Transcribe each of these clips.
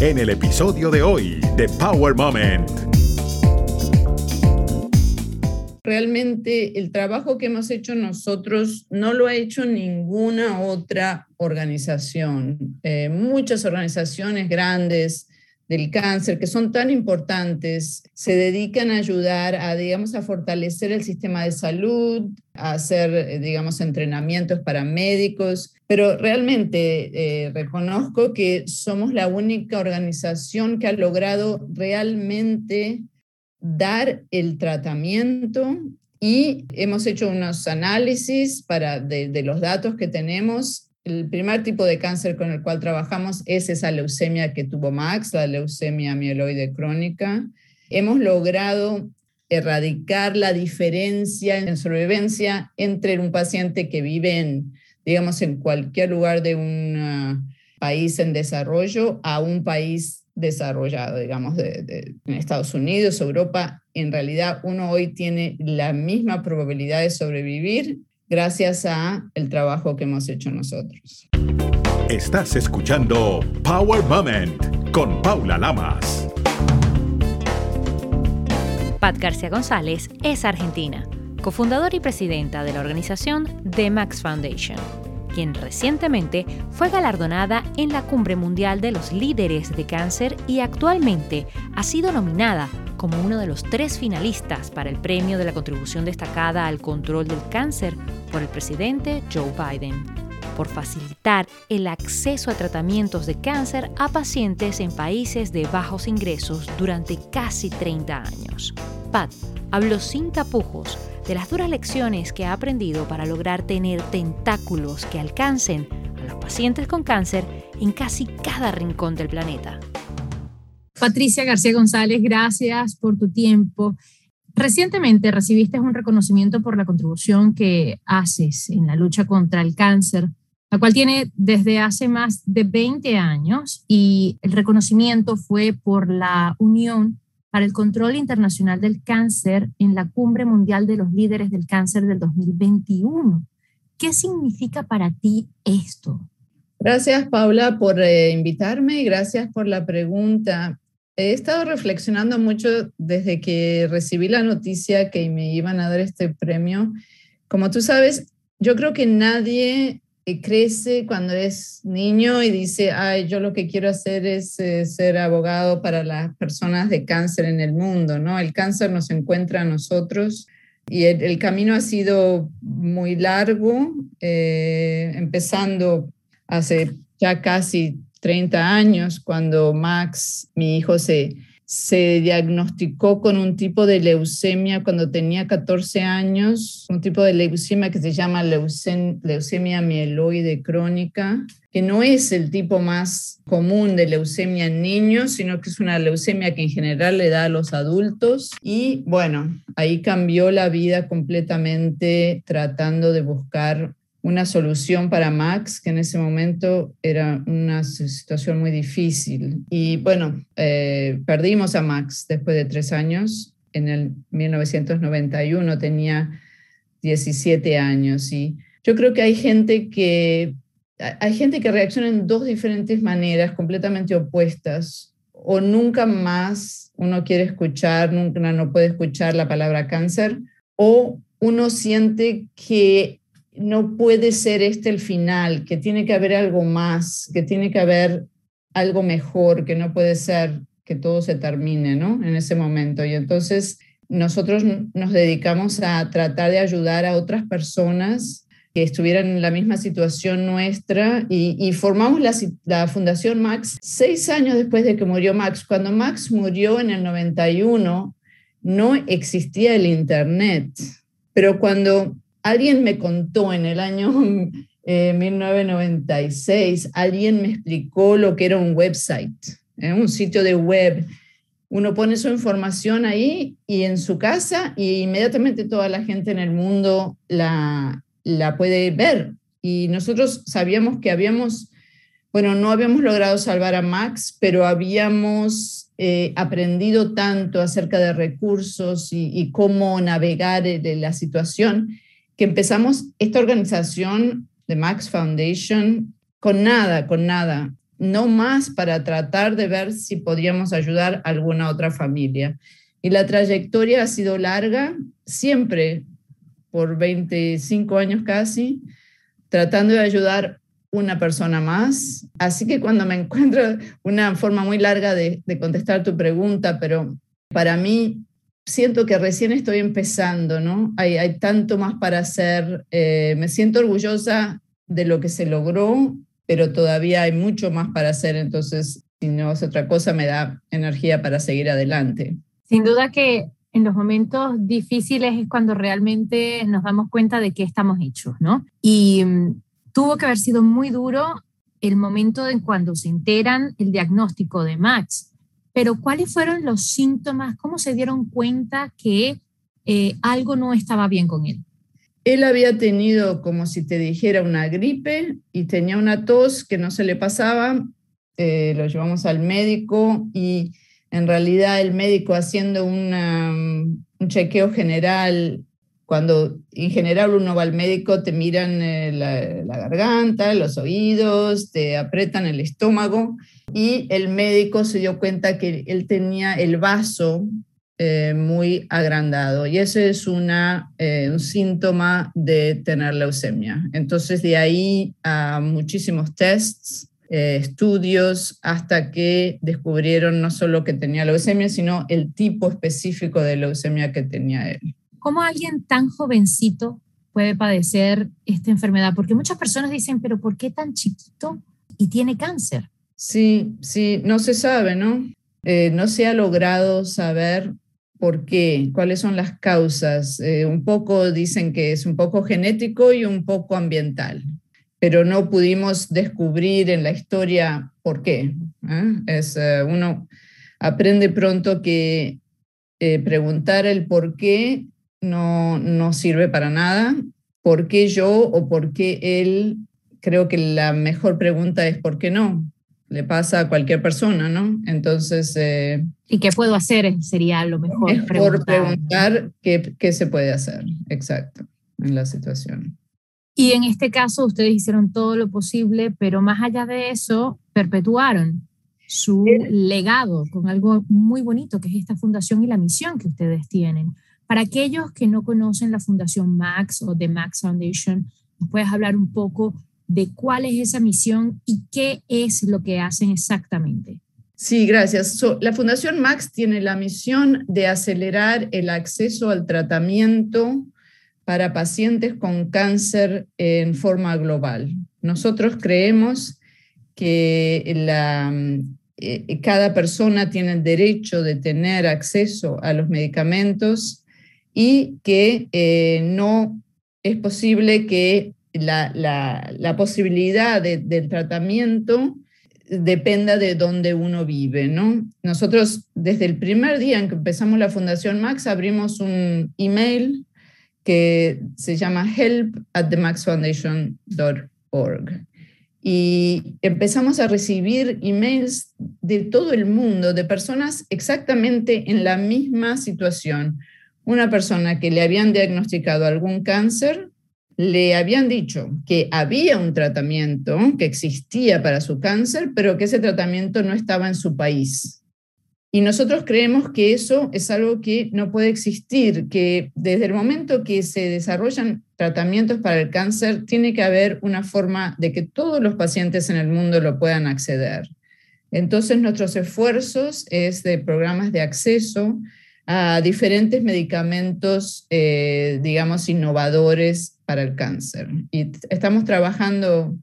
en el episodio de hoy de Power Moment. Realmente el trabajo que hemos hecho nosotros no lo ha hecho ninguna otra organización. Eh, muchas organizaciones grandes del cáncer, que son tan importantes, se dedican a ayudar a, digamos, a fortalecer el sistema de salud, a hacer, eh, digamos, entrenamientos para médicos, pero realmente eh, reconozco que somos la única organización que ha logrado realmente dar el tratamiento y hemos hecho unos análisis para, de, de los datos que tenemos el primer tipo de cáncer con el cual trabajamos es esa leucemia que tuvo Max, la leucemia mieloide crónica. Hemos logrado erradicar la diferencia en sobrevivencia entre un paciente que vive en, digamos, en cualquier lugar de un ah, país en desarrollo a un país desarrollado, digamos, de, en Estados Unidos, Europa. En realidad, uno hoy tiene la misma probabilidad de sobrevivir gracias a el trabajo que hemos hecho nosotros. Estás escuchando Power Moment con Paula Lamas. Pat García González es argentina, cofundadora y presidenta de la organización The Max Foundation, quien recientemente fue galardonada en la Cumbre Mundial de los Líderes de Cáncer y actualmente ha sido nominada como uno de los tres finalistas para el premio de la contribución destacada al control del cáncer por el presidente Joe Biden, por facilitar el acceso a tratamientos de cáncer a pacientes en países de bajos ingresos durante casi 30 años. Pat habló sin tapujos de las duras lecciones que ha aprendido para lograr tener tentáculos que alcancen a los pacientes con cáncer en casi cada rincón del planeta. Patricia García González, gracias por tu tiempo. Recientemente recibiste un reconocimiento por la contribución que haces en la lucha contra el cáncer, la cual tiene desde hace más de 20 años y el reconocimiento fue por la Unión para el Control Internacional del Cáncer en la Cumbre Mundial de los Líderes del Cáncer del 2021. ¿Qué significa para ti esto? Gracias, Paula, por eh, invitarme y gracias por la pregunta. He estado reflexionando mucho desde que recibí la noticia que me iban a dar este premio. Como tú sabes, yo creo que nadie crece cuando es niño y dice, ay, yo lo que quiero hacer es eh, ser abogado para las personas de cáncer en el mundo, ¿no? El cáncer nos encuentra a nosotros y el, camino ha sido muy largo, eh, empezando hace ya casi 30 años, cuando Max, mi hijo, se, se diagnosticó con un tipo de leucemia cuando tenía 14 años, un tipo de leucemia que se llama leucemia mieloide crónica, que no es el tipo más común de leucemia en niños, sino que es una leucemia que en general le da a los adultos. Y bueno, ahí cambió la vida completamente tratando de buscar una solución para Max, que en ese momento era una situación muy difícil. Y bueno, eh, perdimos a Max después de tres años. En el 1991 tenía 17 años. Y yo creo que hay gente que, hay gente que reacciona en dos diferentes maneras completamente opuestas. O nunca más uno quiere escuchar, nunca no puede escuchar la palabra cáncer, o uno siente que no puede ser este el final, que tiene que haber algo más, que tiene que haber algo mejor, que no puede ser que todo se termine, ¿no? En ese momento. Y entonces nosotros nos dedicamos a tratar de ayudar a otras personas que estuvieran en la misma situación nuestra y, formamos la, Fundación Max seis años después de que murió Max. Cuando Max murió en el 91, no existía el Internet, pero cuando alguien me contó en el año 1996, eh, alguien me explicó lo que era un website, ¿eh? un sitio de web. Uno pone su información ahí y en su casa y inmediatamente toda la gente en el mundo la, la puede ver. Y nosotros sabíamos que habíamos, bueno, no habíamos logrado salvar a Max, pero habíamos eh, aprendido tanto acerca de recursos y, y cómo navegar la situación que empezamos esta organización de Max Foundation con nada, con nada. no más para tratar de ver si podíamos ayudar a alguna otra familia. Y la trayectoria ha sido larga, siempre por 25 años casi, tratando de ayudar una persona más. Así que cuando me encuentro una forma muy larga de, contestar tu pregunta, pero para mí siento que recién estoy empezando, ¿no? Hay, hay tanto más para hacer. Eh, me siento orgullosa de lo que se logró, pero todavía hay mucho más para hacer. Entonces, si no es otra cosa, me da energía para seguir adelante. Sin duda que en los momentos difíciles es cuando realmente nos damos cuenta de qué estamos hechos, ¿no? Y mm, tuvo que haber sido muy duro el momento en cuando se enteran el diagnóstico de Max. Pero ¿cuáles fueron los síntomas? ¿Cómo se dieron cuenta que eh, algo no estaba bien con él? Él había tenido, como si te dijera, una gripe y tenía una tos que no se le pasaba. Eh, lo llevamos al médico y en realidad el médico haciendo un chequeo general, cuando en general uno va al médico, te miran eh, la, garganta, los oídos, te apretan el estómago y el médico se dio cuenta que él tenía el vaso eh, muy agrandado y ese es una, eh, un síntoma de tener leucemia. Entonces de ahí a muchísimos tests eh, estudios hasta que descubrieron no solo que tenía leucemia, sino el tipo específico de leucemia que tenía él. ¿Cómo alguien tan jovencito puede padecer esta enfermedad? Porque muchas personas dicen, pero ¿por qué tan chiquito y tiene cáncer? Sí, sí, no se sabe, ¿no? Eh, no se ha logrado saber por qué, cuáles son las causas. Eh, un poco dicen que es un poco genético y un poco ambiental pero no pudimos descubrir en la historia por qué. ¿eh? Es, eh, uno aprende pronto que eh, preguntar el por qué no, no sirve para nada. ¿Por qué yo o por qué él? Creo que la mejor pregunta es ¿por qué no? Le pasa a cualquier persona, ¿no? Entonces... ¿Y qué puedo hacer? Sería lo mejor. Es por preguntar qué, qué se puede hacer, exacto, en la situación. Y en este caso ustedes hicieron todo lo posible, pero más allá de eso, perpetuaron su legado con algo muy bonito, que es esta fundación y la misión que ustedes tienen. Para aquellos que no conocen la Fundación Max o The Max Foundation, ¿nos puedes hablar un poco de cuál es esa misión y qué es lo que hacen exactamente? Sí, gracias. la Fundación Max tiene la misión de acelerar el acceso al tratamiento para pacientes con cáncer en forma global. Nosotros creemos que eh, cada persona tiene el derecho de tener acceso a los medicamentos y que eh, no es posible que la, la, posibilidad del tratamiento dependa de dónde uno vive, ¿no? Nosotros desde el primer día en que empezamos la Fundación Max abrimos un email que se llama help at themaxfoundation.org. Y empezamos a recibir emails de todo el mundo, de personas exactamente en la misma situación. Una persona que le habían diagnosticado algún cáncer, le habían dicho que había un tratamiento que existía para su cáncer, pero que ese tratamiento no estaba en su país. Y nosotros creemos que eso es algo que no puede existir, que desde el momento que se desarrollan tratamientos para el cáncer, tiene que haber una forma de que todos los pacientes en el mundo lo puedan acceder. Entonces, nuestros esfuerzos es de programas de acceso a diferentes medicamentos, eh, digamos, innovadores para el cáncer. Y estamos trabajando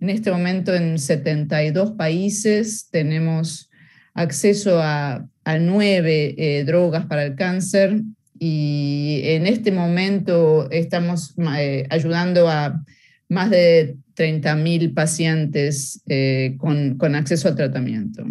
en este momento en 72 países, tenemos acceso a, nueve eh, drogas para el cáncer y en este momento estamos eh, ayudando a más de 30.000 pacientes con, con acceso al tratamiento.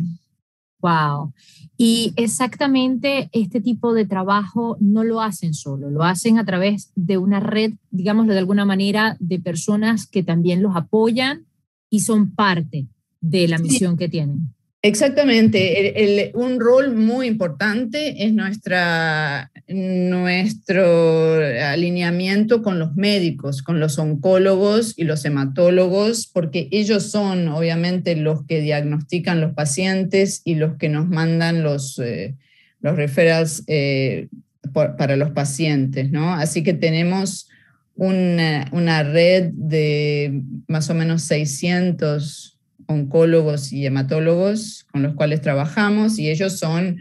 Wow. Y exactamente este tipo de trabajo no lo hacen solo, lo hacen a través de una red, digámoslo de alguna manera, de personas que también los apoyan y son parte de la misión que tienen. Exactamente, un rol muy importante es nuestra, nuestro alineamiento con los médicos, con los oncólogos y los hematólogos, porque ellos son obviamente los que diagnostican los pacientes y los que nos mandan los, eh, los referrals eh, para los pacientes, ¿no? Así que tenemos una, una, red de más o menos 600 oncólogos y hematólogos con los cuales trabajamos y ellos son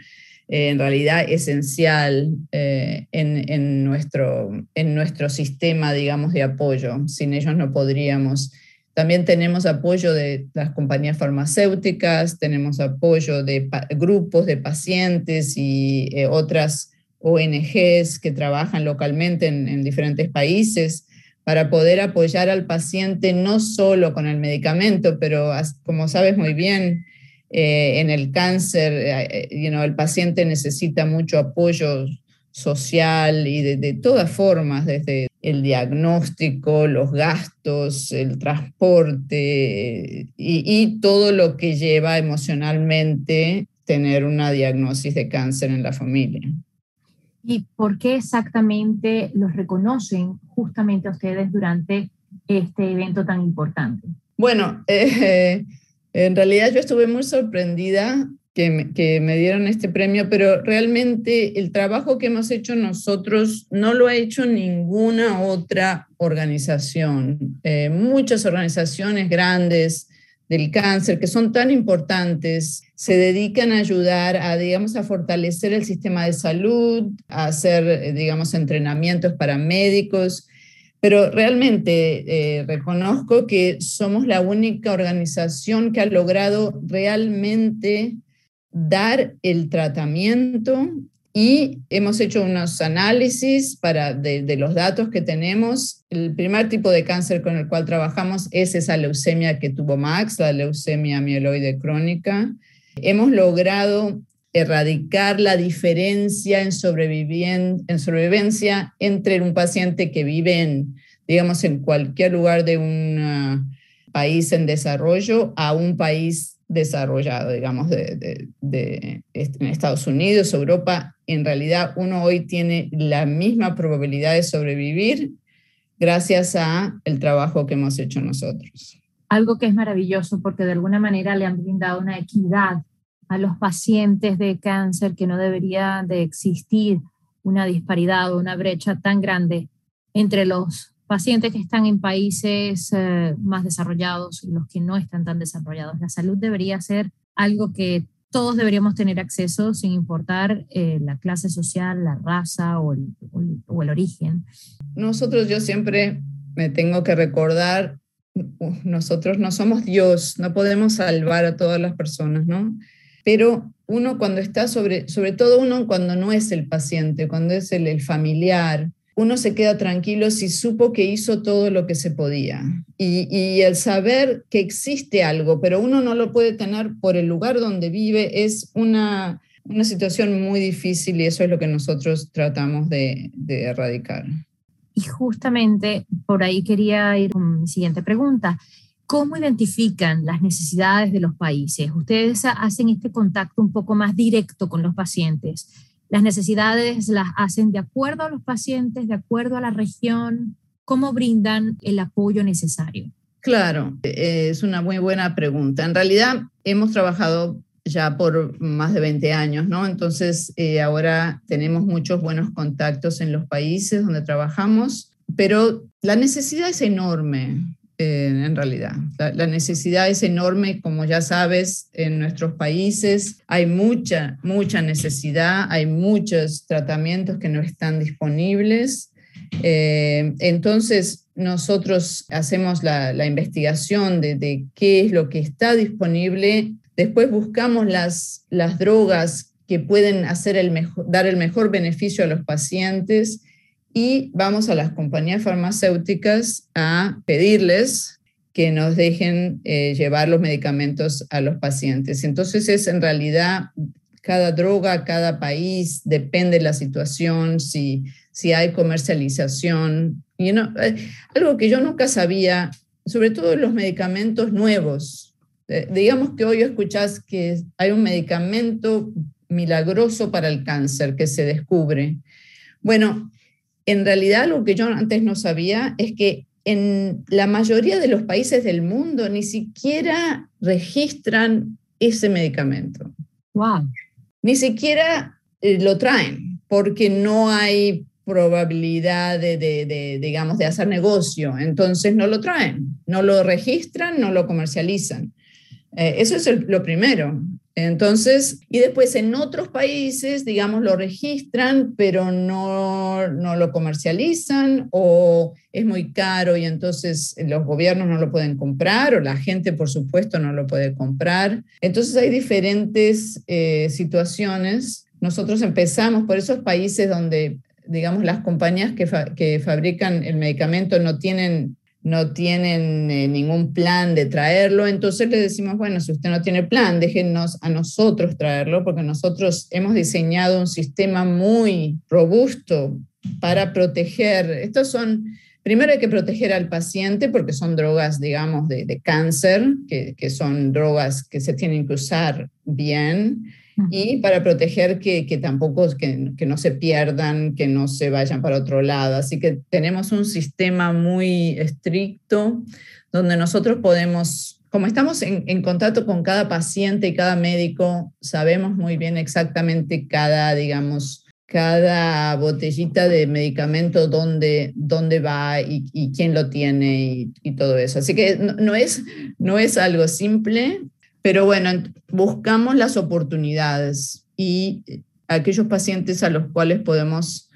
eh, en realidad esencial eh, en, nuestro, en nuestro sistema, digamos, de apoyo. Sin ellos no podríamos. También tenemos apoyo de las compañías farmacéuticas, tenemos apoyo de grupos de pacientes y eh, otras ONGs que trabajan localmente en, en diferentes países para poder apoyar al paciente no solo con el medicamento, pero como sabes muy bien, eh, en el cáncer, eh, eh, el paciente necesita mucho apoyo social y de, todas formas, desde el diagnóstico, los gastos, el transporte y, todo lo que lleva emocionalmente tener una diagnosis de cáncer en la familia. ¿Y por qué exactamente los reconocen justamente a ustedes durante este evento tan importante? Bueno, en realidad yo estuve muy sorprendida que me, dieron este premio, pero realmente el trabajo que hemos hecho nosotros no lo ha hecho ninguna otra organización. Eh, muchas organizaciones grandes del cáncer que son tan importantes se dedican a ayudar a, digamos, a fortalecer el sistema de salud, a hacer, eh, digamos, entrenamientos para médicos. Pero realmente eh, reconozco que somos la única organización que ha logrado realmente dar el tratamiento y hemos hecho unos análisis para de, los datos que tenemos. El primer tipo de cáncer con el cual trabajamos es esa leucemia que tuvo Max, la leucemia mieloide crónica. Hemos logrado erradicar la diferencia en, en sobrevivencia entre un paciente que vive en, digamos, en cualquier lugar de un ah, país en desarrollo a un país desarrollado, digamos, de, en Estados Unidos, Europa. En realidad, uno hoy tiene la misma probabilidad de sobrevivir gracias a el trabajo que hemos hecho nosotros. Algo que es maravilloso porque de alguna manera le han brindado una equidad a los pacientes de cáncer que no debería de existir una disparidad o una brecha tan grande entre los pacientes que están en países eh, más desarrollados y los que no están tan desarrollados. La salud debería ser algo que todos deberíamos tener acceso sin importar eh, la clase social, la raza o el, o el origen. Nosotros yo siempre me tengo que recordar, nosotros no somos Dios, no podemos salvar a todas las personas, ¿no? pero uno cuando está sobre, sobre todo uno cuando no es el paciente, cuando es el, familiar, uno se queda tranquilo si supo que hizo todo lo que se podía. Y, el saber que existe algo, pero uno no lo puede tener por el lugar donde vive, es una, una situación muy difícil y eso es lo que nosotros tratamos de, de erradicar. Y justamente por ahí quería ir con mi siguiente pregunta. ¿Cómo identifican las necesidades de los países? Ustedes hacen este contacto un poco más directo con los pacientes. ¿Las necesidades las hacen de acuerdo a los pacientes, de acuerdo a la región? ¿Cómo brindan el apoyo necesario? Claro, es una muy buena pregunta. En realidad hemos trabajado ya por más de 20 años, ¿no? Entonces eh, ahora tenemos muchos buenos contactos en los países donde trabajamos, pero la necesidad es enorme. En realidad. La, necesidad es enorme, como ya sabes, en nuestros países. Hay mucha, mucha necesidad, hay muchos tratamientos que no están disponibles. Eh, entonces, nosotros hacemos la, investigación de, qué es lo que está disponible. Después buscamos las, las drogas que pueden hacer el dar el mejor beneficio a los pacientes y vamos a las compañías farmacéuticas a pedirles que nos dejen eh, llevar los medicamentos a los pacientes. Entonces es en realidad cada droga, cada país, depende de la situación, si, si hay comercialización. y no eh, algo que yo nunca sabía, sobre todo los medicamentos nuevos. Eh, digamos que hoy escuchás que hay un medicamento milagroso para el cáncer que se descubre Bueno, en realidad lo que yo antes no sabía es que en la mayoría de los países del mundo ni siquiera registran ese medicamento. Wow. Ni siquiera eh, lo traen porque no hay probabilidad de, digamos, de hacer negocio. Entonces no lo traen, no lo registran, no lo comercializan. Eh, eso es lo primero. Entonces, y después en otros países, digamos, lo registran, pero no, no, lo comercializan o es muy caro y entonces los gobiernos no lo pueden comprar o la gente, por supuesto, no lo puede comprar. Entonces hay diferentes eh, situaciones. Nosotros empezamos por esos países donde, digamos, las compañías que, que fabrican el medicamento no tienen no tienen eh, ningún plan de traerlo, entonces le decimos, bueno, si usted no tiene plan, déjenos a nosotros traerlo, porque nosotros hemos diseñado un sistema muy robusto para proteger. Estos son, primero hay que proteger al paciente porque son drogas, digamos, de, cáncer, que, que, son drogas que se tienen que usar bien y para proteger que, que tampoco, que, que, no se pierdan, que no se vayan para otro lado. Así que tenemos un sistema muy estricto donde nosotros podemos, como estamos en, en contacto con cada paciente y cada médico, sabemos muy bien exactamente cada, digamos, cada botellita de medicamento, dónde, dónde va y, quién lo tiene y, todo eso. Así que no, es, no es algo simple, pero bueno, buscamos las oportunidades y aquellos pacientes a los cuales podemos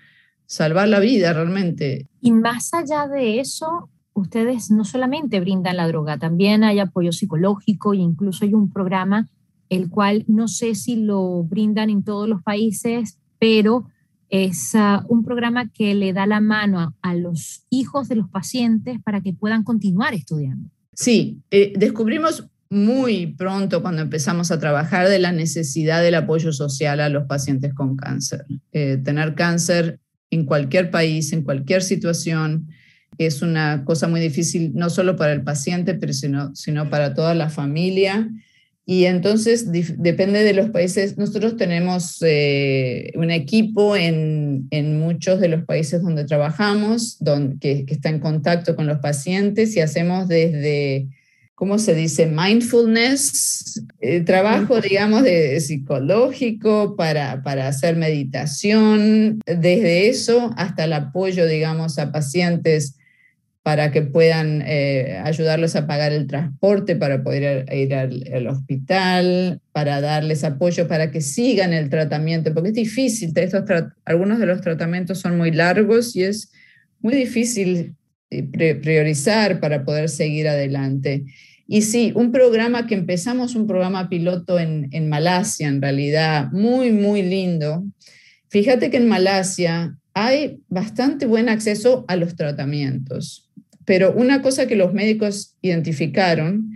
salvar la vida realmente. Y más allá de eso, ustedes no solamente brindan la droga, también hay apoyo psicológico e incluso hay un programa el cual no sé si lo brindan en todos los países, pero es uh, un programa que le da la mano a, a, los hijos de los pacientes para que puedan continuar estudiando. Sí, eh, descubrimos muy pronto cuando empezamos a trabajar de la necesidad del apoyo social a los pacientes con cáncer. Eh, tener cáncer en cualquier país, en cualquier situación, es una cosa muy difícil, no solo para el paciente, pero sino, sino para toda la familia. Y entonces depende de los países. Nosotros tenemos eh, un equipo en, en, muchos de los países donde trabajamos, donde, que, que está en contacto con los pacientes y hacemos desde ¿cómo se dice? Mindfulness, eh, trabajo, digamos, de, psicológico para, para hacer meditación, desde eso hasta el apoyo, digamos, a pacientes para que puedan eh, ayudarlos a pagar el transporte para poder ir al, al, hospital, para darles apoyo para que sigan el tratamiento, porque es difícil, estos algunos de los tratamientos son muy largos y es muy difícil priorizar para poder seguir adelante. Y sí, un programa que empezamos, un programa piloto en, en Malasia, en realidad, muy, muy lindo. Fíjate que en Malasia hay bastante buen acceso a los tratamientos, pero una cosa que los médicos identificaron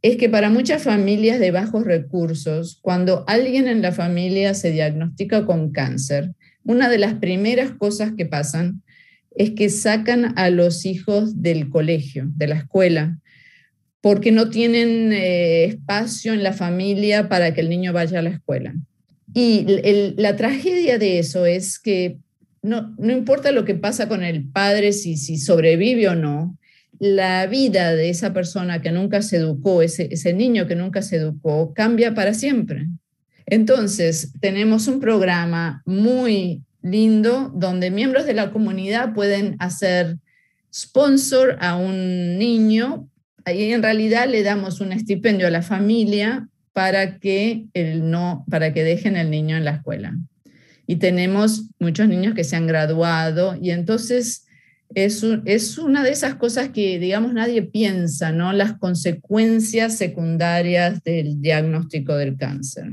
es que para muchas familias de bajos recursos, cuando alguien en la familia se diagnostica con cáncer, una de las primeras cosas que pasan es que sacan a los hijos del colegio, de la escuela, porque no tienen eh, espacio en la familia para que el niño vaya a la escuela. Y la tragedia de eso es que no, no importa lo que pasa con el padre, si, si sobrevive o no, la vida de esa persona que nunca se educó, ese, ese niño que nunca se educó, cambia para siempre. Entonces, tenemos un programa muy lindo donde miembros de la comunidad pueden hacer sponsor a un niño y en realidad le damos un estipendio a la familia para que, el no, para que dejen el niño en la escuela. Y tenemos muchos niños que se han graduado y entonces es, es una de esas cosas que, digamos, nadie piensa, ¿no? Las consecuencias secundarias del diagnóstico del cáncer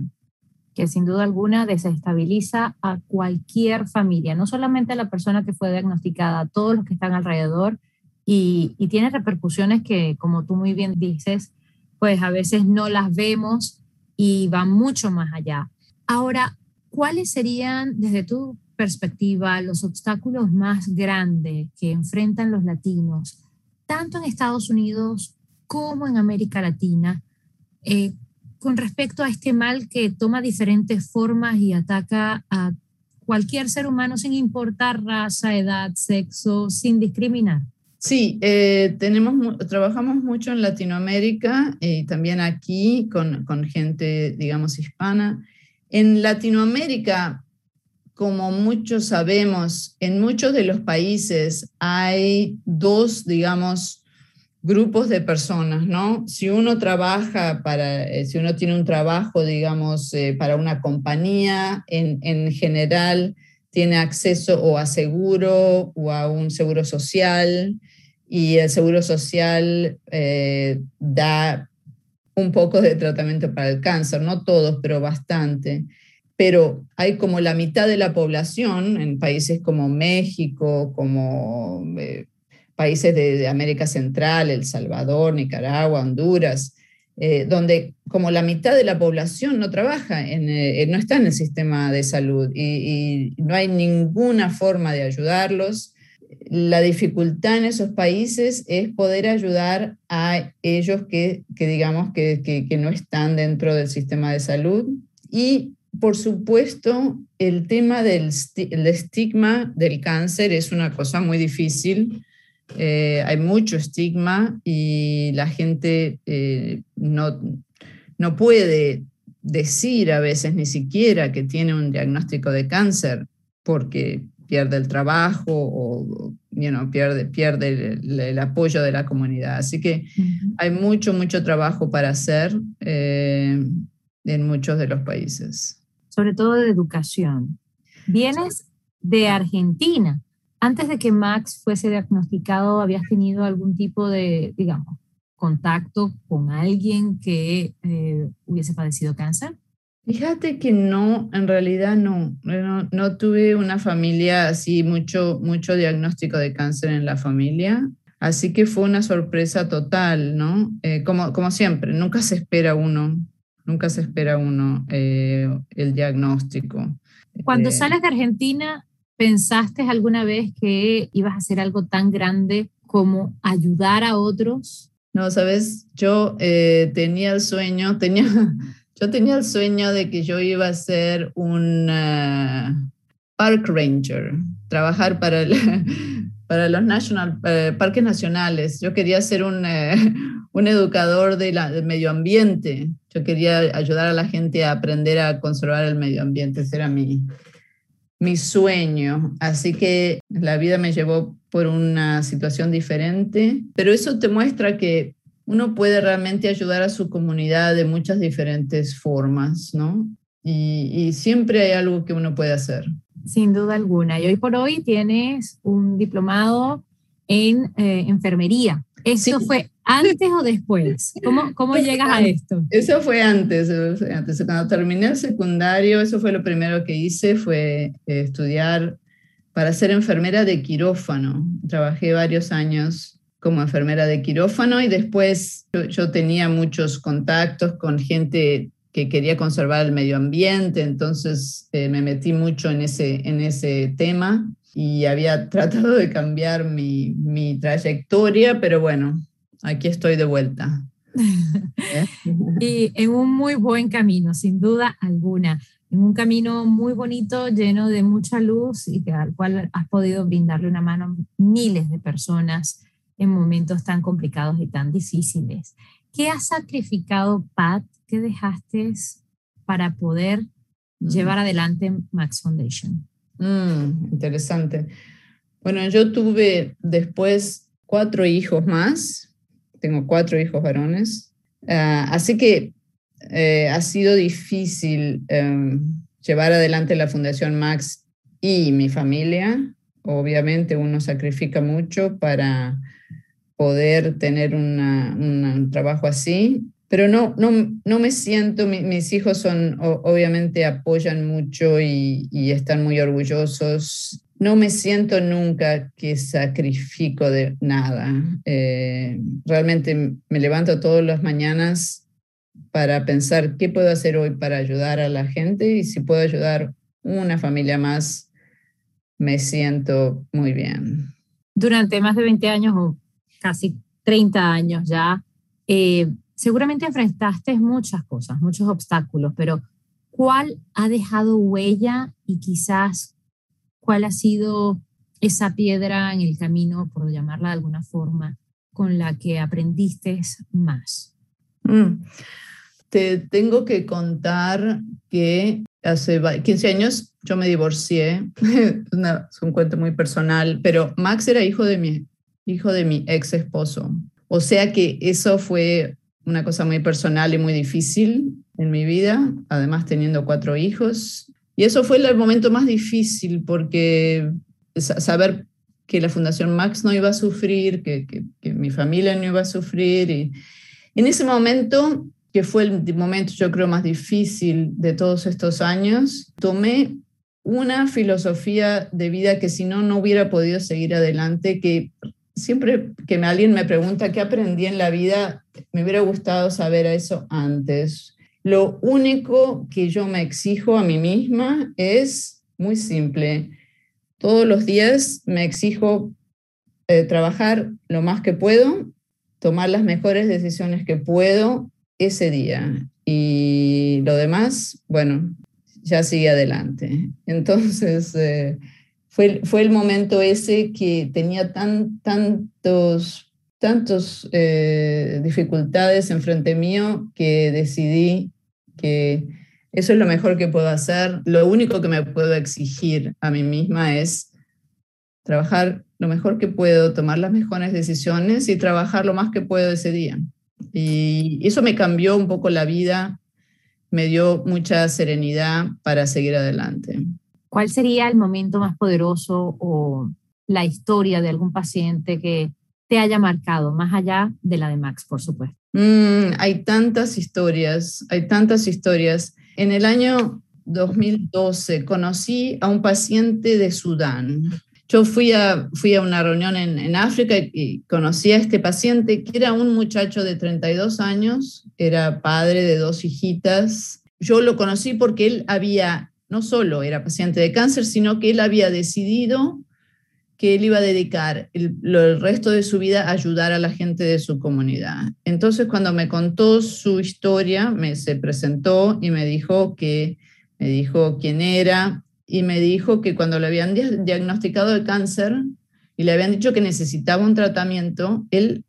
que sin duda alguna desestabiliza a cualquier familia, no solamente a la persona que fue diagnosticada, a todos los que están alrededor y, tiene repercusiones que, como tú muy bien dices, pues a veces no las vemos y van mucho más allá. Ahora, ¿cuáles serían desde tu perspectiva los obstáculos más grandes que enfrentan los latinos, tanto en Estados Unidos como en América Latina? Eh, con respecto a este mal que toma diferentes formas y ataca a cualquier ser humano sin importar raza, edad, sexo, sin discriminar. Sí, eh, tenemos, trabajamos mucho en Latinoamérica y también aquí con, con gente, digamos, hispana. En Latinoamérica, como muchos sabemos, en muchos de los países hay dos, digamos, grupos de personas, ¿no? Si uno trabaja para, eh, si uno tiene un trabajo, digamos, eh, para una compañía, en, en, general tiene acceso o a seguro o a un seguro social y el seguro social eh, da un poco de tratamiento para el cáncer, no todos, pero bastante. Pero hay como la mitad de la población en países como México, como países de, América Central, El Salvador, Nicaragua, Honduras, eh, donde como la mitad de la población no trabaja, en, eh, no está en el sistema de salud y, no hay ninguna forma de ayudarlos. La dificultad en esos países es poder ayudar a ellos que, que digamos, que, que, no están dentro del sistema de salud. Y, por supuesto, el tema del el estigma del cáncer es una cosa muy difícil eh, hay mucho estigma y la gente eh, no, no puede decir a veces ni siquiera que tiene un diagnóstico de cáncer porque pierde el trabajo o pierde, pierde el, apoyo de la comunidad. Así que hay mucho, mucho trabajo para hacer eh, en muchos de los países. Sobre todo de educación. Vienes de Argentina. Antes de que Max fuese diagnosticado, ¿habías tenido algún tipo de, digamos, contacto con alguien que eh, hubiese padecido cáncer? Fíjate que no, en realidad no. no. tuve una familia así, mucho, mucho diagnóstico de cáncer en la familia. Así que fue una sorpresa total, ¿no? Eh, como, como siempre, nunca se espera uno, nunca se espera uno eh, el diagnóstico. Cuando sales de Argentina, ¿Pensaste alguna vez que ibas a hacer algo tan grande como ayudar a otros? No, sabes, yo eh, tenía el sueño, tenía, yo tenía el sueño de que yo iba a ser un eh, park ranger, trabajar para, el, para los national, eh, parques nacionales. Yo quería ser un, un educador de del medio ambiente. Yo quería ayudar a la gente a aprender a conservar el medio ambiente. Ese era mi, mi sueño. Así que la vida me llevó por una situación diferente, pero eso te muestra que uno puede realmente ayudar a su comunidad de muchas diferentes formas, ¿no? Y, siempre hay algo que uno puede hacer. Sin duda alguna. Y hoy por hoy tienes un diplomado en eh, enfermería. ¿Eso fue antes o después? ¿Cómo, cómo llegas a esto? Eso fue antes, antes. Cuando terminé el secundario, eso fue lo primero que hice, fue eh, estudiar para ser enfermera de quirófano. Trabajé varios años como enfermera de quirófano y después yo, tenía muchos contactos con gente que quería conservar el medio ambiente, entonces eh, me metí mucho en ese, en ese tema y había tratado de cambiar mi, mi trayectoria, pero bueno, aquí estoy de vuelta. y en un muy buen camino, sin duda alguna, en un camino muy bonito, lleno de mucha luz y al cual has podido brindarle una mano a miles de personas en momentos tan complicados y tan difíciles. ¿Qué has sacrificado, Pat? ¿Qué dejaste para poder mm. llevar adelante Max Foundation? Mm, interesante. Bueno, yo tuve después cuatro hijos más. Tengo cuatro hijos varones. Ah, así que eh, ha sido difícil em, llevar adelante la Fundación Max y mi familia. Obviamente uno sacrifica mucho para poder tener un trabajo así, pero no, no, no me siento, mis hijos son, obviamente apoyan mucho y, están muy orgullosos. No me siento nunca que sacrifico de nada. Eh, realmente me levanto todas las mañanas para pensar qué puedo hacer hoy para ayudar a la gente y si puedo ayudar una familia más, me siento muy bien. Durante más de 20 años o casi 30 años ya, eh, seguramente enfrentaste muchas cosas, muchos obstáculos, pero ¿cuál ha dejado huella y quizás ¿cuál ha sido esa piedra en el camino, por llamarla de alguna forma, con la que aprendiste más? Mm. Te tengo que contar que hace 15 años yo me divorcié, es un cuento muy personal, pero Max era hijo de mi, hijo de mi ex esposo. O sea que eso fue una cosa muy personal y muy difícil en mi vida, además teniendo cuatro hijos. Y eso fue el momento más difícil porque saber que la Fundación Max no iba a sufrir, que, que, mi familia no iba a sufrir. Y en ese momento, que fue el momento yo creo más difícil de todos estos años, tomé una filosofía de vida que si no, no hubiera podido seguir adelante, que siempre que alguien me pregunta qué aprendí en la vida, me hubiera gustado saber eso antes. Lo único que yo me exijo a mí misma es muy simple. Todos los días me exijo eh, trabajar lo más que puedo, tomar las mejores decisiones que puedo ese día. Y lo demás, bueno, ya sigue adelante. Entonces, eh, fue, fue el momento ese que tenía tan, tantos, tantos eh, dificultades enfrente mío que decidí que eso es lo mejor que puedo hacer. Lo único que me puedo exigir a mí misma es trabajar lo mejor que puedo, tomar las mejores decisiones y trabajar lo más que puedo ese día. Y eso me cambió un poco la vida, me dio mucha serenidad para seguir adelante. ¿Cuál sería el momento más poderoso o la historia de algún paciente que te haya marcado, más allá de la de Max, por supuesto? Mm, hay tantas historias, hay tantas historias. En el año 2012 conocí a un paciente de Sudán. Yo fui a, fui a una reunión en, África y conocí a este paciente que era un muchacho de 32 años, era padre de dos hijitas. Yo lo conocí porque él había no solo era paciente de cáncer, sino que él había decidido que él iba a dedicar el, resto de su vida a ayudar a la gente de su comunidad. Entonces, cuando me contó su historia, me se presentó y me dijo que me dijo quién era y me dijo que cuando le habían diagnosticado el cáncer y le habían dicho que necesitaba un tratamiento, él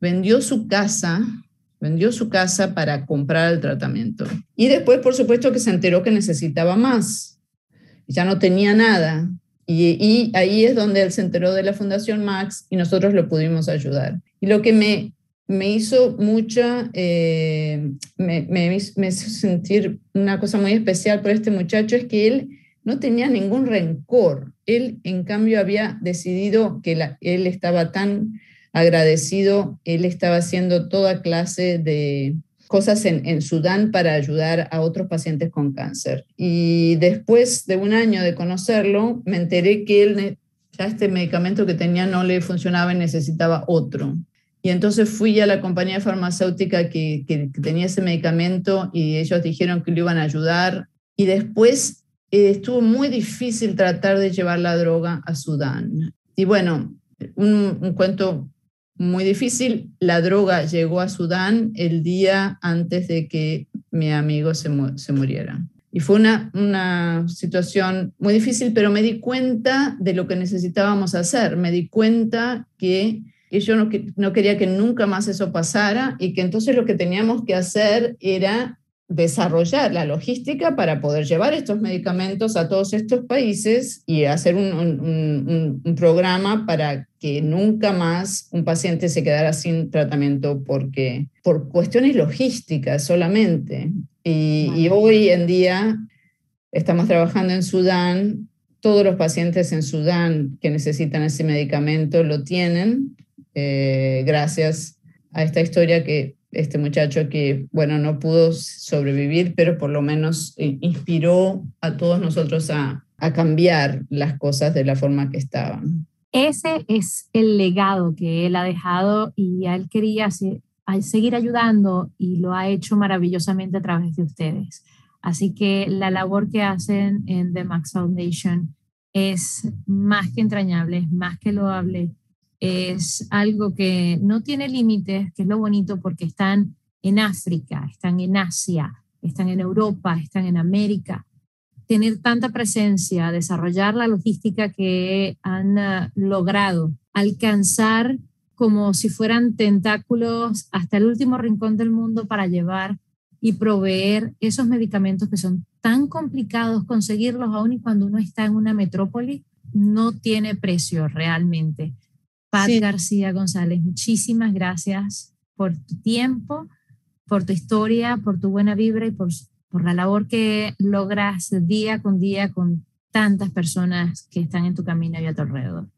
vendió su casa vendió su casa para comprar el tratamiento. Y después, por supuesto, que se enteró que necesitaba más. Ya no tenía nada. Y, ahí es donde él se enteró de la Fundación Max y nosotros lo pudimos ayudar. Y lo que me, me hizo mucha, eh, me, me, hizo sentir una cosa muy especial por este muchacho es que él no tenía ningún rencor. Él, en cambio, había decidido que él estaba tan agradecido. Él estaba haciendo toda clase de cosas en, Sudán para ayudar a otros pacientes con cáncer. Y después de un año de conocerlo, me enteré que él ya este medicamento que tenía no le funcionaba y necesitaba otro. Y entonces fui a la compañía farmacéutica que, que, tenía ese medicamento y ellos dijeron que lo iban a ayudar. Y después eh, estuvo muy difícil tratar de llevar la droga a Sudán. Y bueno, un, un cuento muy difícil. La droga llegó a Sudán el día antes de que mi amigo se, se muriera. Y fue una, una situación muy difícil, pero me di cuenta de lo que necesitábamos hacer. Me di cuenta que, yo no, no quería que nunca más eso pasara y que entonces lo que teníamos que hacer era desarrollar la logística para poder llevar estos medicamentos a todos estos países y hacer un, programa para que nunca más un paciente se quedara sin tratamiento porque por cuestiones logísticas solamente. Y, y hoy en día estamos trabajando en Sudán, todos los pacientes en Sudán que necesitan ese medicamento lo tienen eh, gracias a esta historia que este muchacho que, bueno, no pudo sobrevivir, pero por lo menos eh, inspiró a todos nosotros a, a cambiar las cosas de la forma que estaban. Ese es el legado que él ha dejado y él quería seguir ayudando y lo ha hecho maravillosamente a través de ustedes. Así que la labor que hacen en The Max Foundation es más que entrañable, es más que loable es algo que no tiene límites, que es lo bonito porque están en África, están en Asia, están en Europa, están en América, tener tanta presencia, desarrollar la logística que han uh, logrado, alcanzar como si fueran tentáculos hasta el último rincón del mundo para llevar y proveer esos medicamentos que son tan complicados conseguirlos aún y cuando uno está en una metrópoli, no tiene precio realmente. Pat García González, muchísimas gracias por tu tiempo, por tu historia, por tu buena vibra y por, por la labor que logras día con día con tantas personas que están en tu camino y a tu alrededor.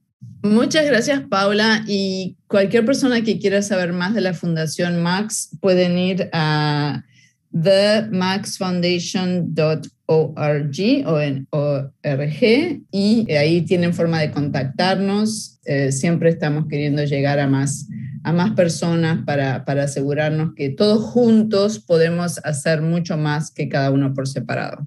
Muchas gracias, Paula. Y cualquier persona que quiera saber más de la Fundación Max pueden ir a themaxfoundation.org o ORG y ahí tienen forma de contactarnos. Eh, siempre estamos queriendo llegar a más, a más personas para, para asegurarnos que todos juntos podemos hacer mucho más que cada uno por separado.